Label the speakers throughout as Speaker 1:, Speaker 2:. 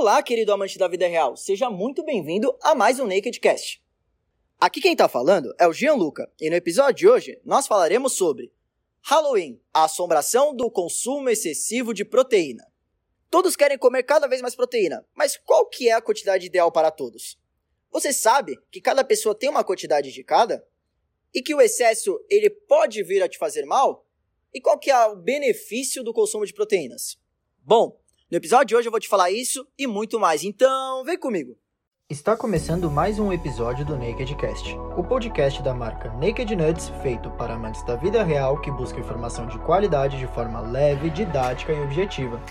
Speaker 1: Olá, querido amante da vida real, seja muito bem-vindo a mais um Naked Cast. Aqui quem tá falando é o Gianluca, e no episódio de hoje nós falaremos sobre Halloween, a assombração do consumo excessivo de proteína. Todos querem comer cada vez mais proteína, mas qual que é a quantidade ideal para todos? Você sabe que cada pessoa tem uma quantidade de cada? E que o excesso ele pode vir a te fazer mal? E qual que é o benefício do consumo de proteínas? Bom, no episódio de hoje eu vou te falar isso e muito mais, então vem comigo!
Speaker 2: Está começando mais um episódio do Naked Cast, o podcast da marca Naked Nuts, feito para amantes da vida real que buscam informação de qualidade de forma leve, didática e objetiva.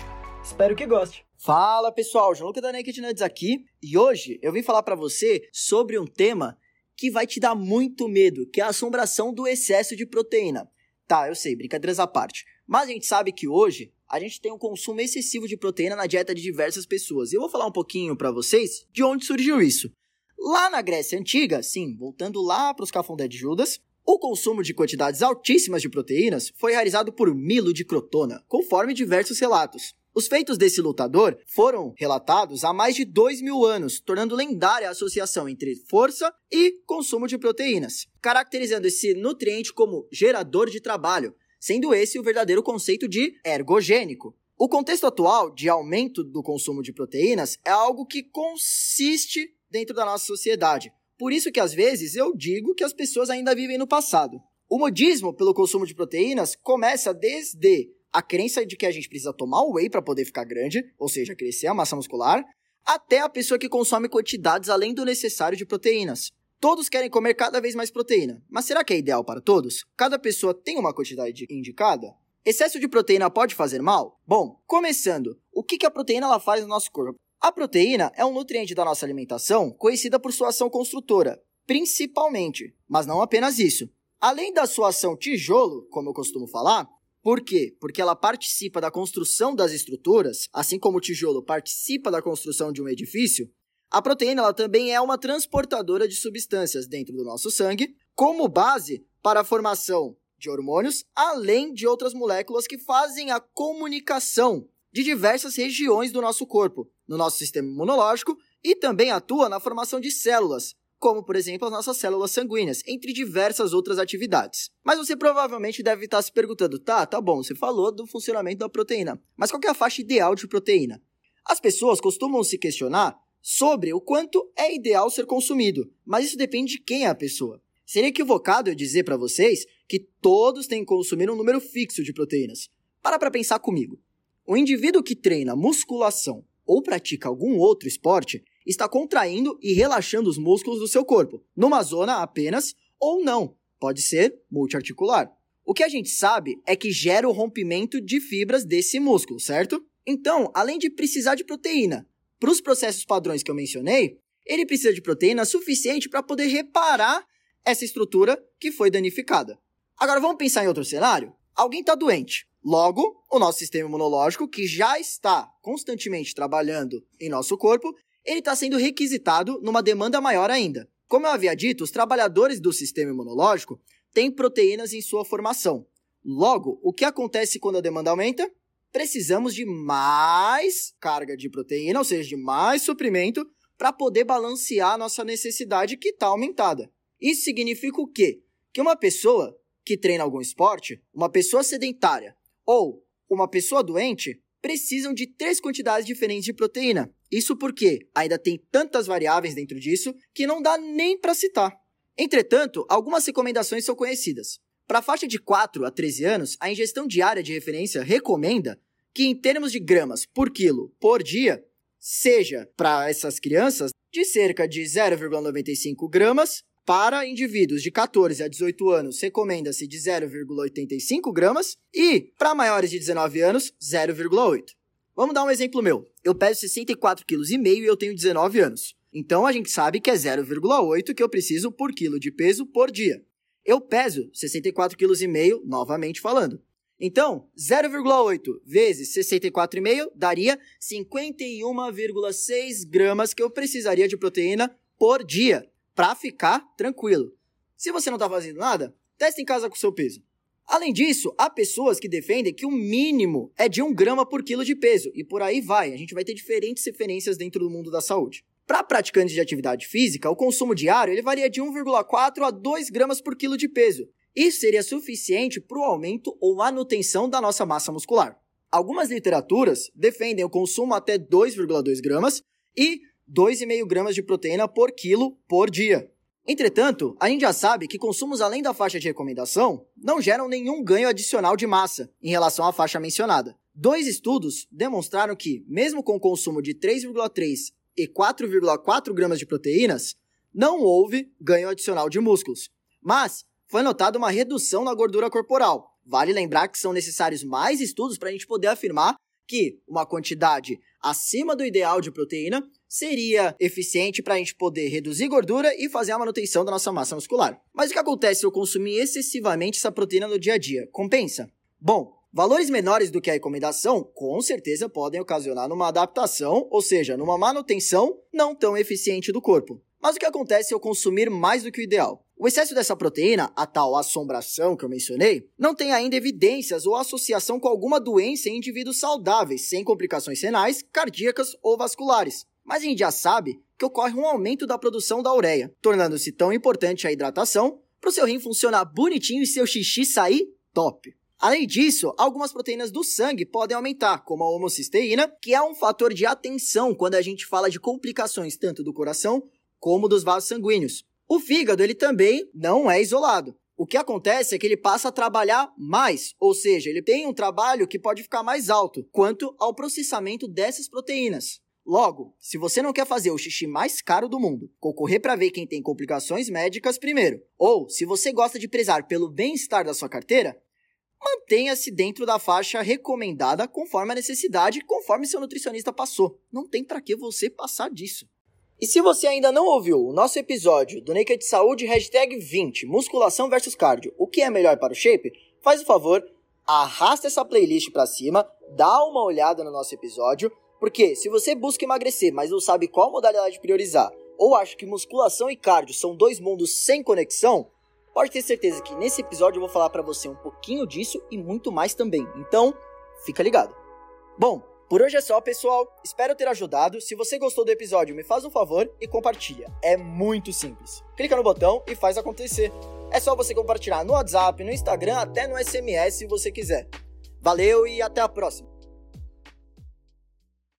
Speaker 2: Espero que goste.
Speaker 1: Fala pessoal, João Luca da Naked Nuts aqui, e hoje eu vim falar para você sobre um tema que vai te dar muito medo, que é a assombração do excesso de proteína. Tá, eu sei, brincadeiras à parte. Mas a gente sabe que hoje a gente tem um consumo excessivo de proteína na dieta de diversas pessoas. E eu vou falar um pouquinho para vocês de onde surgiu isso. Lá na Grécia Antiga, sim, voltando lá para os cafundé de Judas, o consumo de quantidades altíssimas de proteínas foi realizado por Milo de Crotona, conforme diversos relatos. Os feitos desse lutador foram relatados há mais de dois mil anos, tornando lendária a associação entre força e consumo de proteínas, caracterizando esse nutriente como gerador de trabalho, sendo esse o verdadeiro conceito de ergogênico. O contexto atual de aumento do consumo de proteínas é algo que consiste dentro da nossa sociedade. Por isso que às vezes eu digo que as pessoas ainda vivem no passado. O modismo pelo consumo de proteínas começa desde a crença de que a gente precisa tomar whey para poder ficar grande, ou seja, crescer a massa muscular, até a pessoa que consome quantidades além do necessário de proteínas. Todos querem comer cada vez mais proteína, mas será que é ideal para todos? Cada pessoa tem uma quantidade indicada? Excesso de proteína pode fazer mal? Bom, começando, o que a proteína ela faz no nosso corpo? A proteína é um nutriente da nossa alimentação conhecida por sua ação construtora, principalmente, mas não apenas isso. Além da sua ação tijolo, como eu costumo falar, por quê? Porque ela participa da construção das estruturas, assim como o tijolo participa da construção de um edifício, a proteína ela também é uma transportadora de substâncias dentro do nosso sangue, como base para a formação de hormônios, além de outras moléculas que fazem a comunicação de diversas regiões do nosso corpo, no nosso sistema imunológico e também atua na formação de células, como por exemplo as nossas células sanguíneas, entre diversas outras atividades. Mas você provavelmente deve estar se perguntando, tá, tá bom, você falou do funcionamento da proteína, mas qual é a faixa ideal de proteína? As pessoas costumam se questionar sobre o quanto é ideal ser consumido, mas isso depende de quem é a pessoa. Seria equivocado eu dizer para vocês que todos têm que consumir um número fixo de proteínas. Para para pensar comigo. O indivíduo que treina musculação ou pratica algum outro esporte está contraindo e relaxando os músculos do seu corpo, numa zona apenas ou não, pode ser multiarticular. O que a gente sabe é que gera o rompimento de fibras desse músculo, certo? Então, além de precisar de proteína, para os processos padrões que eu mencionei, ele precisa de proteína suficiente para poder reparar essa estrutura que foi danificada. Agora vamos pensar em outro cenário? Alguém está doente. Logo, o nosso sistema imunológico, que já está constantemente trabalhando em nosso corpo, ele está sendo requisitado numa demanda maior ainda. Como eu havia dito, os trabalhadores do sistema imunológico têm proteínas em sua formação. Logo, o que acontece quando a demanda aumenta? Precisamos de mais carga de proteína, ou seja, de mais suprimento, para poder balancear a nossa necessidade que está aumentada. Isso significa o quê? Que uma pessoa que treina algum esporte, uma pessoa sedentária ou uma pessoa doente precisam de três quantidades diferentes de proteína. Isso porque ainda tem tantas variáveis dentro disso que não dá nem para citar. Entretanto, algumas recomendações são conhecidas. Para a faixa de 4 a 13 anos, a ingestão diária de referência recomenda que, em termos de gramas por quilo por dia, seja para essas crianças de cerca de 0,95 gramas. Para indivíduos de 14 a 18 anos, recomenda-se de 0,85 gramas. E para maiores de 19 anos, 0,8. Vamos dar um exemplo meu. Eu peso 64,5 kg e eu tenho 19 anos. Então a gente sabe que é 0,8 que eu preciso por quilo de peso por dia. Eu peso 64,5 kg, novamente falando. Então, 0,8 vezes 64,5 daria 51,6 gramas que eu precisaria de proteína por dia para ficar tranquilo. Se você não está fazendo nada, teste em casa com o seu peso. Além disso, há pessoas que defendem que o mínimo é de 1 grama por quilo de peso, e por aí vai. A gente vai ter diferentes referências dentro do mundo da saúde. Para praticantes de atividade física, o consumo diário ele varia de 1,4 a 2 gramas por quilo de peso. Isso seria suficiente para o aumento ou manutenção da nossa massa muscular. Algumas literaturas defendem o consumo até 2,2 gramas e 2,5 gramas de proteína por quilo por dia. Entretanto, a gente já sabe que consumos além da faixa de recomendação não geram nenhum ganho adicional de massa em relação à faixa mencionada. Dois estudos demonstraram que, mesmo com o consumo de 3,3 e 4,4 gramas de proteínas, não houve ganho adicional de músculos, mas foi notada uma redução na gordura corporal. Vale lembrar que são necessários mais estudos para a gente poder afirmar que uma quantidade acima do ideal de proteína seria eficiente para a gente poder reduzir gordura e fazer a manutenção da nossa massa muscular. Mas o que acontece se eu consumir excessivamente essa proteína no dia a dia? Compensa? Bom, Valores menores do que a recomendação, com certeza, podem ocasionar numa adaptação, ou seja, numa manutenção não tão eficiente do corpo. Mas o que acontece eu consumir mais do que o ideal? O excesso dessa proteína, a tal assombração que eu mencionei, não tem ainda evidências ou associação com alguma doença em indivíduos saudáveis, sem complicações renais, cardíacas ou vasculares. Mas a gente já sabe que ocorre um aumento da produção da ureia, tornando-se tão importante a hidratação para o seu rim funcionar bonitinho e seu xixi sair top. Além disso, algumas proteínas do sangue podem aumentar, como a homocisteína, que é um fator de atenção quando a gente fala de complicações tanto do coração como dos vasos sanguíneos. O fígado ele também não é isolado. O que acontece é que ele passa a trabalhar mais, ou seja, ele tem um trabalho que pode ficar mais alto quanto ao processamento dessas proteínas. Logo, se você não quer fazer o xixi mais caro do mundo, concorrer para ver quem tem complicações médicas primeiro, ou se você gosta de prezar pelo bem-estar da sua carteira, mantenha-se dentro da faixa recomendada conforme a necessidade, conforme seu nutricionista passou. Não tem para que você passar disso. E se você ainda não ouviu o nosso episódio do Naked Saúde hashtag 20, musculação versus cardio, o que é melhor para o shape, faz o favor, arrasta essa playlist para cima, dá uma olhada no nosso episódio, porque se você busca emagrecer, mas não sabe qual modalidade priorizar, ou acha que musculação e cardio são dois mundos sem conexão, Pode ter certeza que nesse episódio eu vou falar para você um pouquinho disso e muito mais também. Então, fica ligado. Bom, por hoje é só, pessoal. Espero ter ajudado. Se você gostou do episódio, me faz um favor e compartilha. É muito simples. Clica no botão e faz acontecer. É só você compartilhar no WhatsApp, no Instagram, até no SMS se você quiser. Valeu e até a próxima.